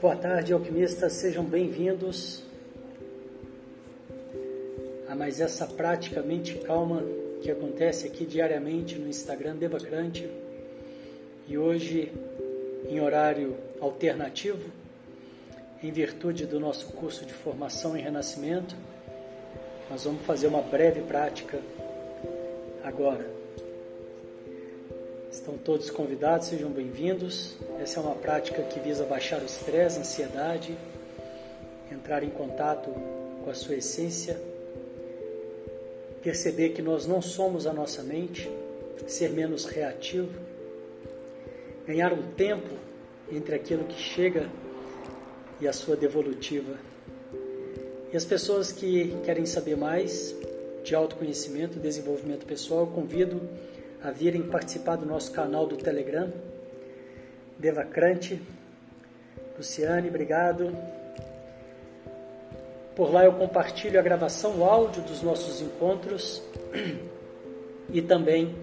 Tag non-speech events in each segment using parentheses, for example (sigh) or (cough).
Boa tarde, alquimistas, sejam bem-vindos a mais essa prática mente calma que acontece aqui diariamente no Instagram Devacrante e hoje em horário alternativo, em virtude do nosso curso de formação em renascimento, nós vamos fazer uma breve prática agora. Estão todos convidados, sejam bem-vindos. Essa é uma prática que visa baixar o estresse, a ansiedade, entrar em contato com a sua essência, perceber que nós não somos a nossa mente, ser menos reativo, ganhar um tempo entre aquilo que chega e a sua devolutiva. E as pessoas que querem saber mais de autoconhecimento, desenvolvimento pessoal, eu convido a virem participar do nosso canal do Telegram. Devacrante, Luciane, obrigado. Por lá eu compartilho a gravação, o áudio dos nossos encontros (clears throat) e também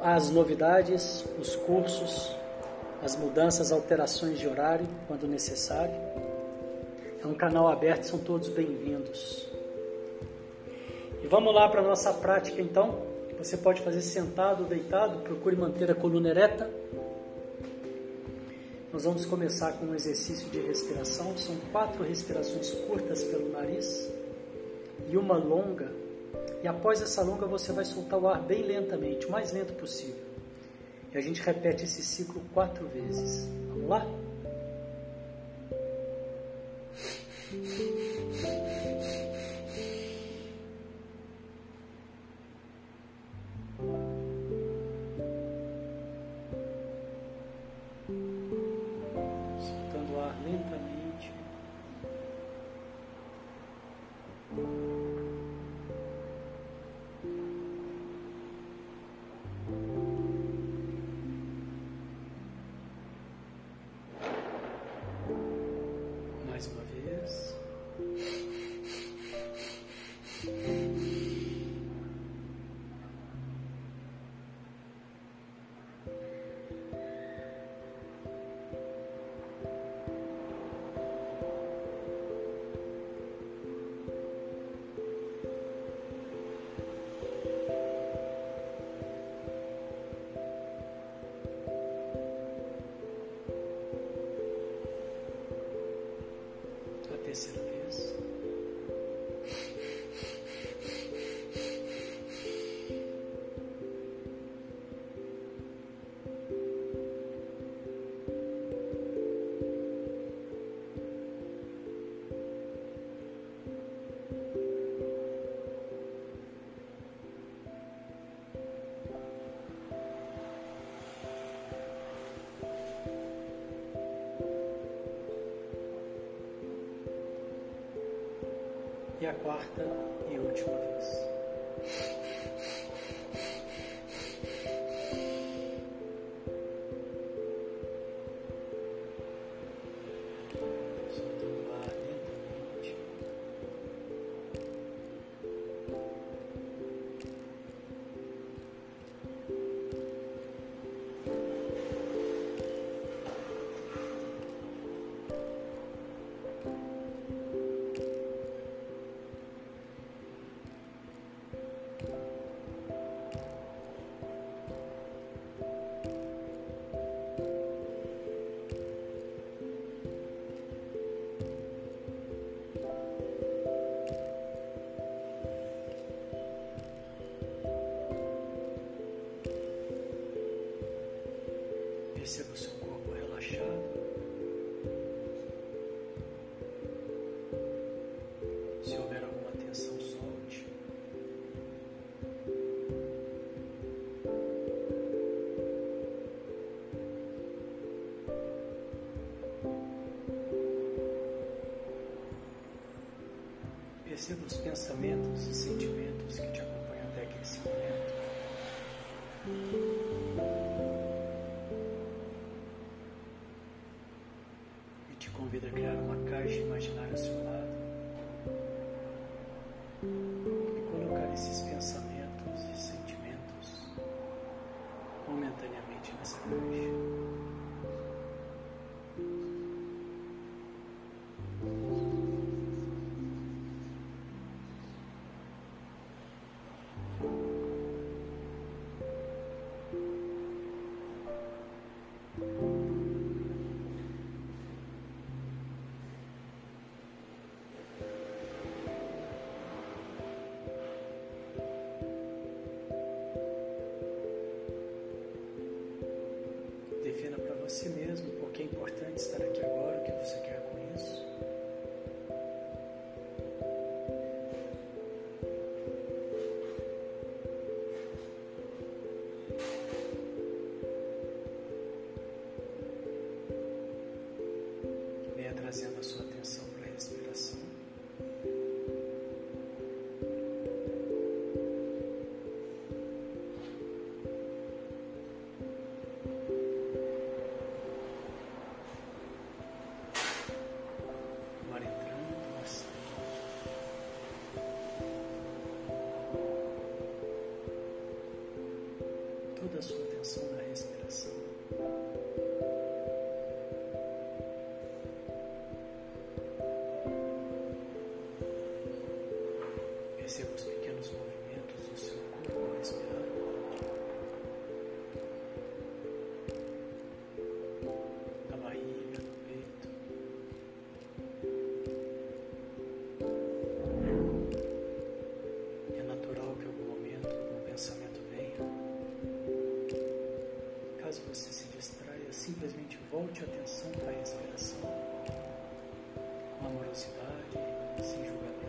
as novidades, os cursos, as mudanças, alterações de horário, quando necessário. É um canal aberto, são todos bem-vindos. E vamos lá para a nossa prática então. Você pode fazer sentado deitado, procure manter a coluna ereta. Nós vamos começar com um exercício de respiração. São quatro respirações curtas pelo nariz e uma longa. E após essa longa, você vai soltar o ar bem lentamente, o mais lento possível. E a gente repete esse ciclo quatro vezes. Vamos lá? A quarta Perceba o seu corpo relaxado. Si mesmo porque é importante estar aqui agora, o que você quer com isso. Perceba os pequenos movimentos do seu corpo ao respirar. Da barriga, do peito. É natural que em algum momento um pensamento venha. Caso você se distraia, simplesmente volte a atenção para a respiração. Com amorosidade, sem julgamentos.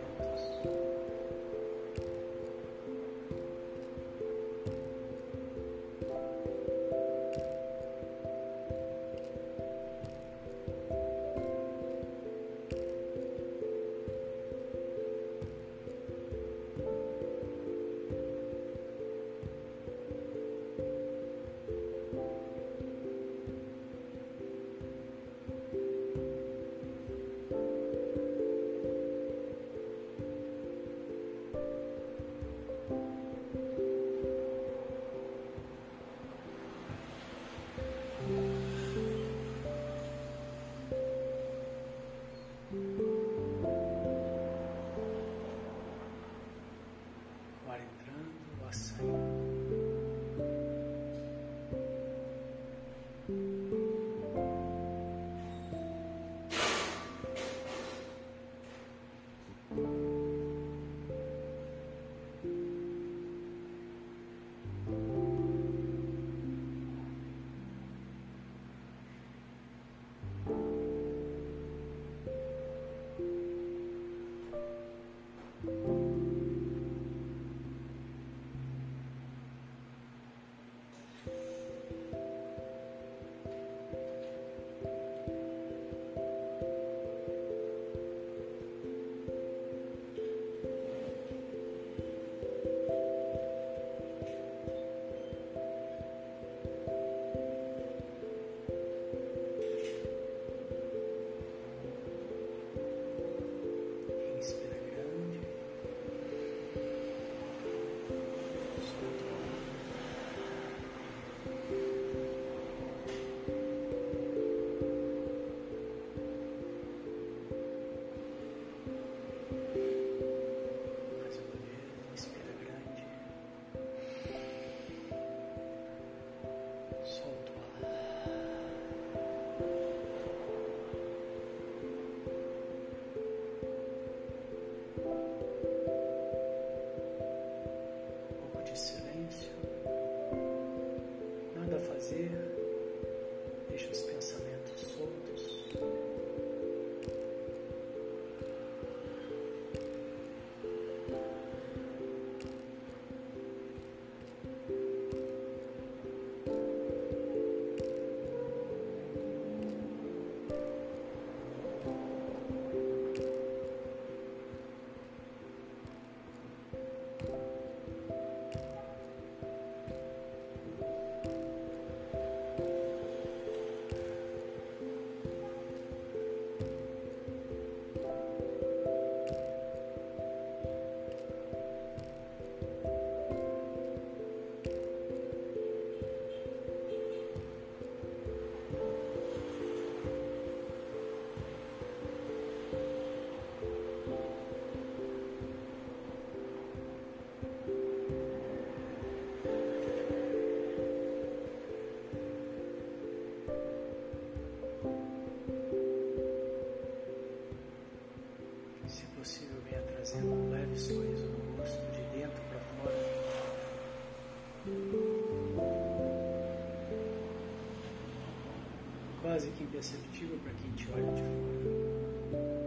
Quase que imperceptível para quem te olha de fora.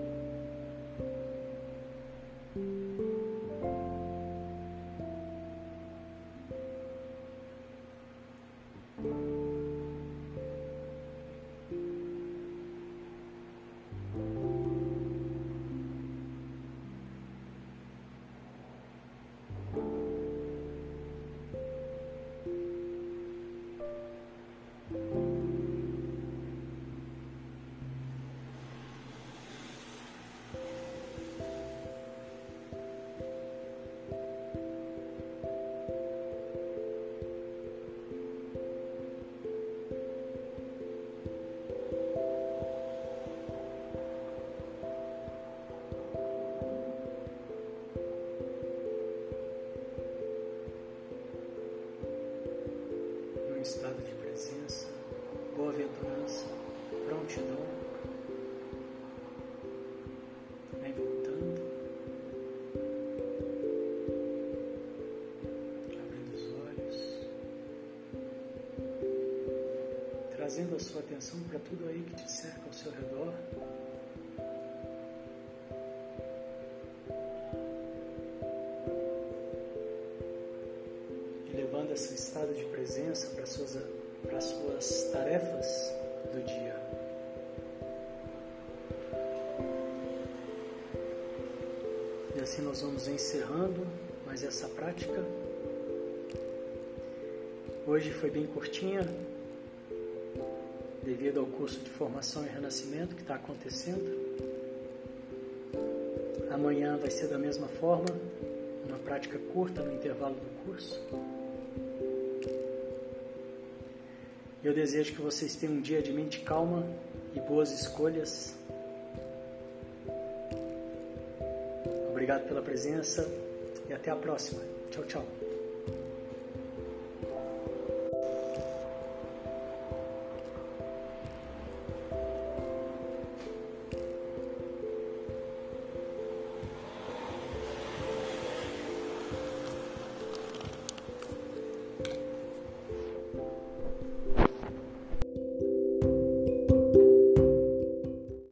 Boa-aventurança, prontidão. Vem voltando. Abrindo os olhos. Trazendo a sua atenção para tudo aí que te cerca ao seu redor. levando esse estado de presença para suas, para suas tarefas do dia. E assim nós vamos encerrando mais essa prática. Hoje foi bem curtinha, devido ao curso de formação e renascimento que está acontecendo. Amanhã vai ser da mesma forma, uma prática curta no intervalo do curso. Eu desejo que vocês tenham um dia de mente calma e boas escolhas. Obrigado pela presença e até a próxima. Tchau, tchau.